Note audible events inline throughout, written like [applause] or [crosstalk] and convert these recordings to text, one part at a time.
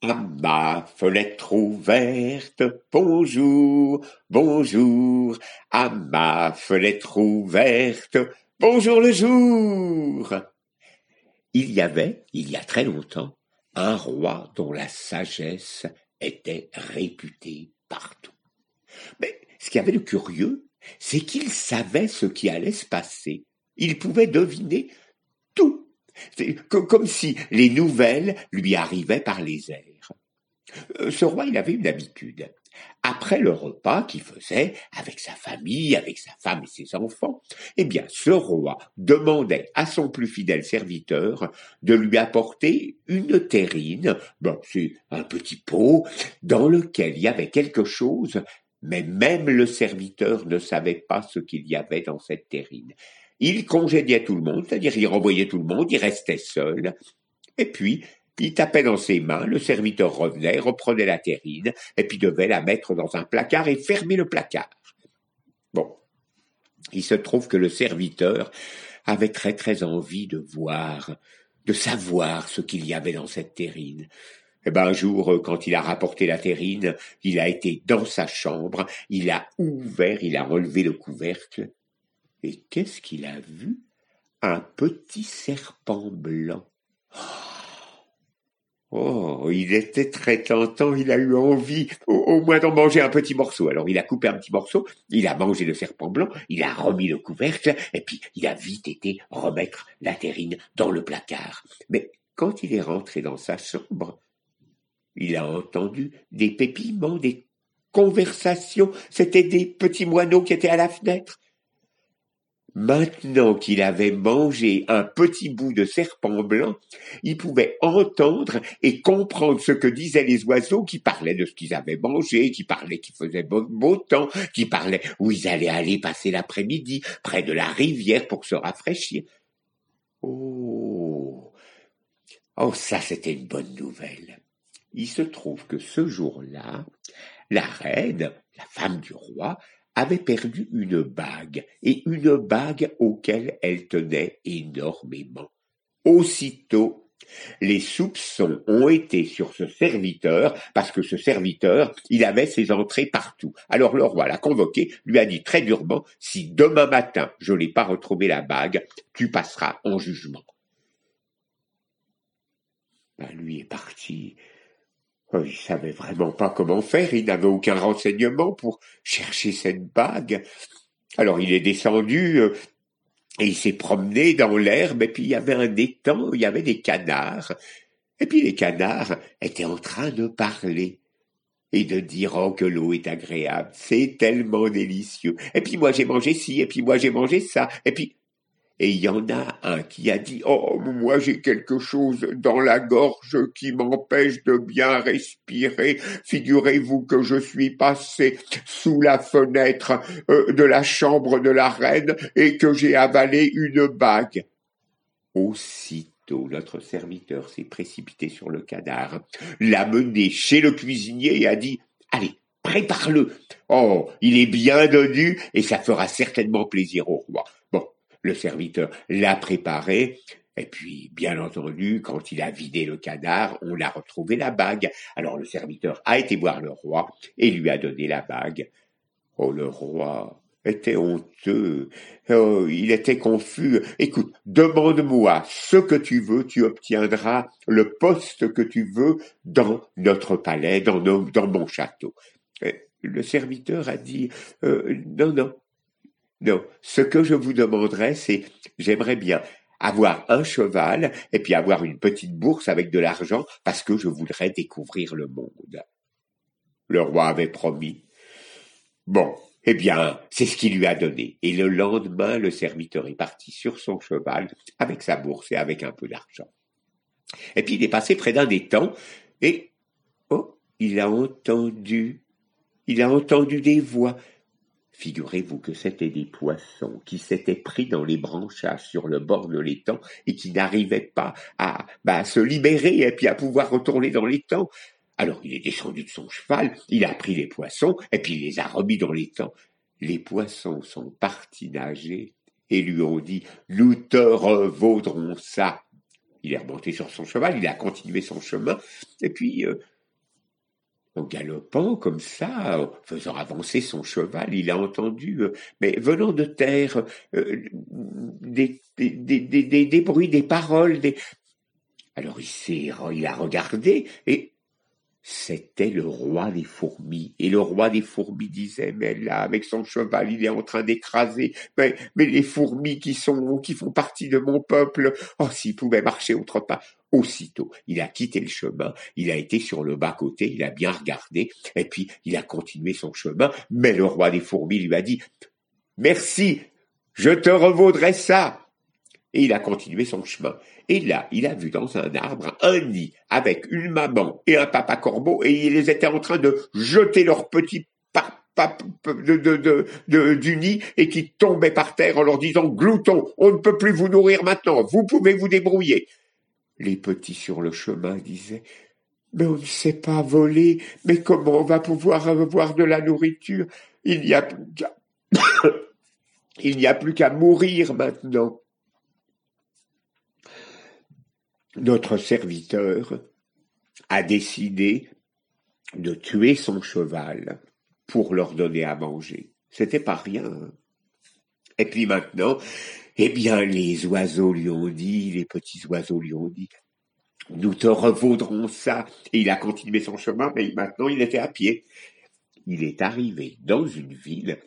À ma fenêtre ouverte, bonjour, bonjour, à ma fenêtre ouverte, bonjour le jour. Il y avait, il y a très longtemps, un roi dont la sagesse était réputée partout. Mais ce qui avait de curieux, c'est qu'il savait ce qui allait se passer. Il pouvait deviner. Comme si les nouvelles lui arrivaient par les airs. Euh, ce roi, il avait une habitude. Après le repas qu'il faisait avec sa famille, avec sa femme et ses enfants, eh bien, ce roi demandait à son plus fidèle serviteur de lui apporter une terrine, c'est un petit pot dans lequel il y avait quelque chose mais même le serviteur ne savait pas ce qu'il y avait dans cette terrine. Il congédiait tout le monde, c'est-à-dire il renvoyait tout le monde, il restait seul, et puis il tapait dans ses mains, le serviteur revenait, reprenait la terrine, et puis devait la mettre dans un placard et fermer le placard. Bon. Il se trouve que le serviteur avait très très envie de voir, de savoir ce qu'il y avait dans cette terrine. Eh ben, un jour, euh, quand il a rapporté la terrine, il a été dans sa chambre, il a ouvert, il a relevé le couvercle, et qu'est-ce qu'il a vu? Un petit serpent blanc. Oh, il était très tentant, il a eu envie au, moins d'en manger un petit morceau. Alors il a coupé un petit morceau, il a mangé le serpent blanc, il a remis le couvercle, et puis il a vite été remettre la terrine dans le placard. Mais quand il est rentré dans sa chambre, il a entendu des pépiments, des conversations. C'étaient des petits moineaux qui étaient à la fenêtre. Maintenant qu'il avait mangé un petit bout de serpent blanc, il pouvait entendre et comprendre ce que disaient les oiseaux qui parlaient de ce qu'ils avaient mangé, qui parlaient qu'il faisait beau, temps, qui parlaient où ils allaient aller passer l'après-midi, près de la rivière pour se rafraîchir. Oh. Oh, ça c'était une bonne nouvelle. Il se trouve que ce jour-là, la reine, la femme du roi, avait perdu une bague, et une bague auquel elle tenait énormément. Aussitôt, les soupçons ont été sur ce serviteur, parce que ce serviteur, il avait ses entrées partout. Alors le roi l'a convoqué, lui a dit très durement, si demain matin je n'ai pas retrouvé la bague, tu passeras en jugement. Ben, lui est parti il savait vraiment pas comment faire, il n'avait aucun renseignement pour chercher cette bague. Alors il est descendu euh, et il s'est promené dans l'herbe et puis il y avait un étang, il y avait des canards. Et puis les canards étaient en train de parler et de dire oh que l'eau est agréable, c'est tellement délicieux. Et puis moi j'ai mangé ci, et puis moi j'ai mangé ça, et puis et il y en a un qui a dit Oh, moi j'ai quelque chose dans la gorge qui m'empêche de bien respirer. Figurez-vous que je suis passé sous la fenêtre euh, de la chambre de la reine et que j'ai avalé une bague. Aussitôt, notre serviteur s'est précipité sur le canard, l'a mené chez le cuisinier et a dit Allez, prépare-le. Oh, il est bien donnu et ça fera certainement plaisir au roi. Le serviteur l'a préparé, et puis, bien entendu, quand il a vidé le canard, on a retrouvé la bague. Alors le serviteur a été voir le roi et lui a donné la bague. Oh, le roi était honteux. Oh, il était confus. Écoute, demande-moi ce que tu veux, tu obtiendras le poste que tu veux dans notre palais, dans, mon château. Le serviteur a dit, euh, non, non, non, ce que je vous demanderais, c'est, j'aimerais bien avoir un cheval et puis avoir une petite bourse avec de l'argent parce que je voudrais découvrir le monde. Le roi avait promis. Bon, eh bien, c'est ce qu'il lui a donné. Et le lendemain, le serviteur est parti sur son cheval avec sa bourse et avec un peu d'argent. Et puis il est passé près d'un étang et, oh, il a entendu, il a entendu des voix. Figurez-vous que c'étaient des poissons qui s'étaient pris dans les branchages sur le bord de l'étang et qui n'arrivaient pas à, bah, se libérer et puis à pouvoir retourner dans l'étang. Alors il est descendu de son cheval, il a pris les poissons et puis il les a remis dans l'étang. Les poissons sont partis nager et lui ont dit Nous te revaudrons ça. il est remonté sur son cheval, il a continué son chemin, et puis, euh, en galopant comme ça, en faisant avancer son cheval, il a entendu, euh, mais venant de terre, euh, des, bruits, des paroles, des... Alors il il a regardé, et c'était le roi des fourmis. Et le roi des fourmis disait, mais là, avec son cheval, il est en train d'écraser, mais, mais les fourmis qui sont, qui font partie de mon peuple, oh, s'il pouvait marcher autre part. Aussitôt, il a quitté le chemin, il a été sur le bas-côté, il a bien regardé, et puis il a continué son chemin, mais le roi des fourmis lui a dit, merci, je te revaudrai ça. Et il a continué son chemin. Et là, il a vu dans un arbre un nid avec une maman et un papa corbeau et ils étaient en train de jeter de, de, de, du nid et qui tombaient par terre en leur disant Glouton, on ne peut plus vous nourrir maintenant, vous pouvez vous débrouiller. Les petits sur le chemin disaient Mais on ne sait pas voler, mais comment on va pouvoir avoir de la nourriture? [coughs] Il n'y a plus qu'à mourir maintenant notre serviteur a décidé de tuer son cheval pour leur donner à manger. C'était pas rien. Et puis maintenant, eh bien, les oiseaux lui ont dit, les petits oiseaux lui ont dit, nous te revaudrons ça. Et il a continué son chemin, mais maintenant il était à pied. Il est arrivé dans une ville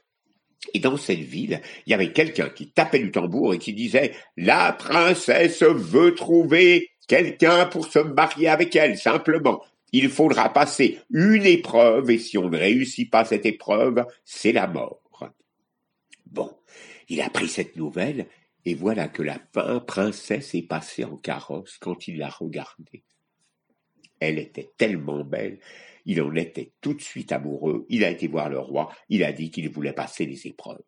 et dans cette ville, il y avait quelqu'un qui tapait du tambour et qui disait La princesse veut trouver quelqu'un pour se marier avec elle, simplement. Il faudra passer une épreuve, et si on ne réussit pas cette épreuve, c'est la mort. Bon, il a pris cette nouvelle, et voilà que la princesse est passée en carrosse quand il l'a regardée. Elle était tellement belle, il en était tout de suite amoureux, il a été voir le roi, il a dit qu'il voulait passer les épreuves.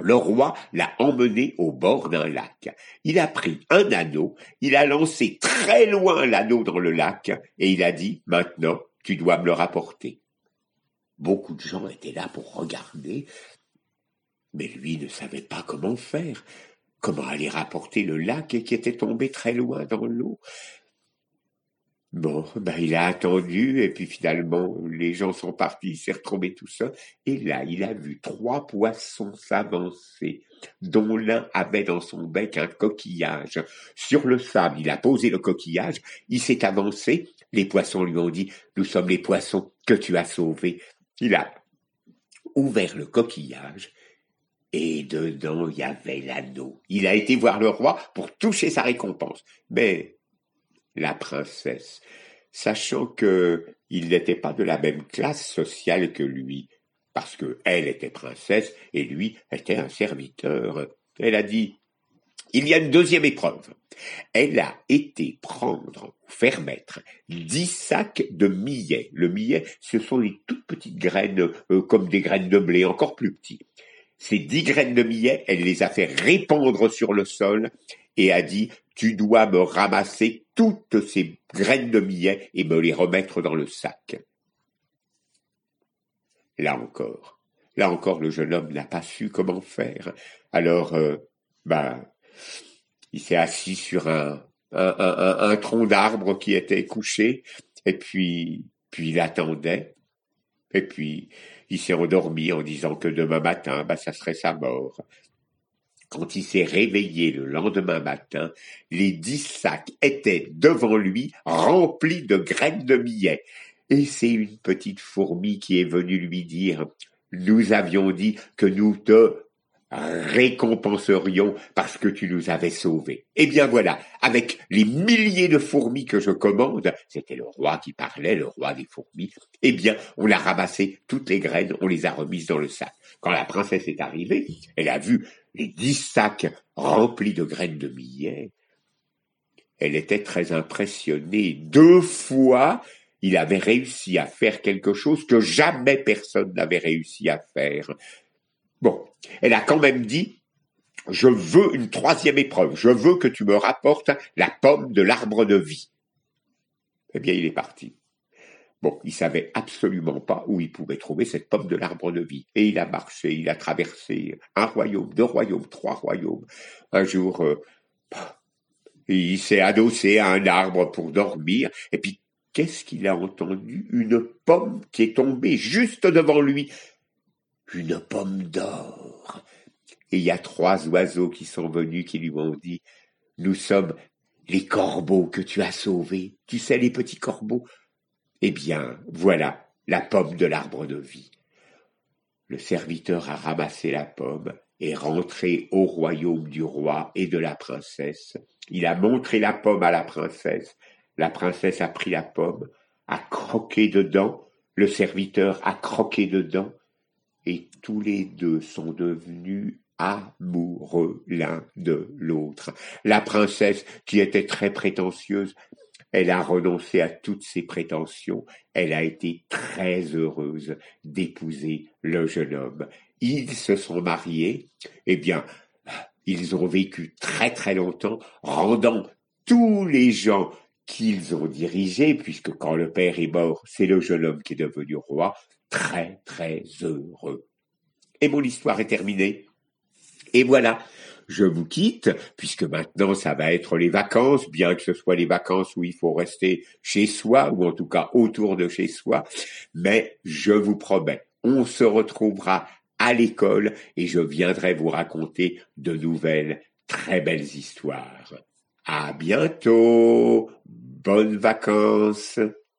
Le roi l'a emmené au bord d'un lac. Il a pris un anneau, il a lancé très loin l'anneau dans le lac, et il a dit, maintenant, tu dois me le rapporter. Beaucoup de gens étaient là pour regarder, mais lui ne savait pas comment faire, comment aller rapporter le lac qui était tombé très loin dans l'eau? Bon, ben il a attendu et puis finalement les gens sont partis, il s'est retrouvé tout seul et là il a vu trois poissons s'avancer dont l'un avait dans son bec un coquillage. Sur le sable, il a posé le coquillage, il s'est avancé, les poissons lui ont dit Nous sommes les poissons que tu as sauvés. Il a ouvert le coquillage et dedans il y avait l'anneau. Il a été voir le roi pour toucher sa récompense. Mais la princesse, sachant que il n'était pas de la même classe sociale que lui, parce que elle était princesse et lui était un serviteur. Elle a dit il y a une deuxième épreuve. Elle a été prendre, faire mettre dix sacs de millet. Le millet, ce sont les toutes petites graines, euh, comme des graines de blé, encore plus petits. Ces dix graines de millet, elle les a fait répandre sur le sol et a dit tu dois me ramasser toutes ces graines de millet et me les remettre dans le sac. Là encore, là encore, le jeune homme n'a pas su comment faire. Alors, euh, ben, il s'est assis sur un, tronc d'arbre qui était couché, et puis, puis il attendait, et puis il s'est endormi en disant que demain matin, ben, ça serait sa mort. Quand il s'est réveillé le lendemain matin, les dix sacs étaient devant lui remplis de graines de millet. Et c'est une petite fourmi qui est venue lui dire Nous avions dit que nous te récompenserions parce que tu nous avais sauvés. Eh bien voilà, avec les milliers de fourmis que je commande, c'était le roi qui parlait, le roi des fourmis, eh bien on a ramassé toutes les graines, on les a remises dans le sac. Quand la princesse est arrivée, elle a vu les dix sacs remplis de graines de millet. Elle était très impressionnée. Deux fois, il avait réussi à faire quelque chose que jamais personne n'avait réussi à faire. Bon, elle a quand même dit, je veux une troisième épreuve, je veux que tu me rapportes la pomme de l'arbre de vie. Eh bien, il est parti. Bon, il savait absolument pas où il pouvait trouver cette pomme de l'arbre de vie. Et il a marché, il a traversé un royaume, deux royaumes, trois royaumes. Un jour, euh, il s'est adossé à un arbre pour dormir, et puis qu'est-ce qu'il a entendu? Une pomme qui est tombée juste devant lui. Une pomme d'or. Et il y a trois oiseaux qui sont venus qui lui ont dit Nous sommes les corbeaux que tu as sauvés. Tu sais, les petits corbeaux. Eh bien, voilà la pomme de l'arbre de vie. Le serviteur a ramassé la pomme, est rentré au royaume du roi et de la princesse. Il a montré la pomme à la princesse. La princesse a pris la pomme, a croqué dedans, le serviteur a croqué dedans, et tous les deux sont devenus amoureux l'un de l'autre. La princesse, qui était très prétentieuse, elle a renoncé à toutes ses prétentions, elle a été très heureuse d'épouser le jeune homme. Ils se sont mariés, eh bien, ils ont vécu très très longtemps, rendant tous les gens qu'ils ont dirigés, puisque quand le père est mort, c'est le jeune homme qui est devenu roi, très très heureux. Et mon histoire est terminée. Et voilà, je vous quitte, puisque maintenant ça va être les vacances, bien que ce soit les vacances où il faut rester chez soi, ou en tout cas autour de chez soi, mais je vous promets, on se retrouvera à l'école et je viendrai vous raconter de nouvelles très belles histoires. À bientôt! Bonnes vacances!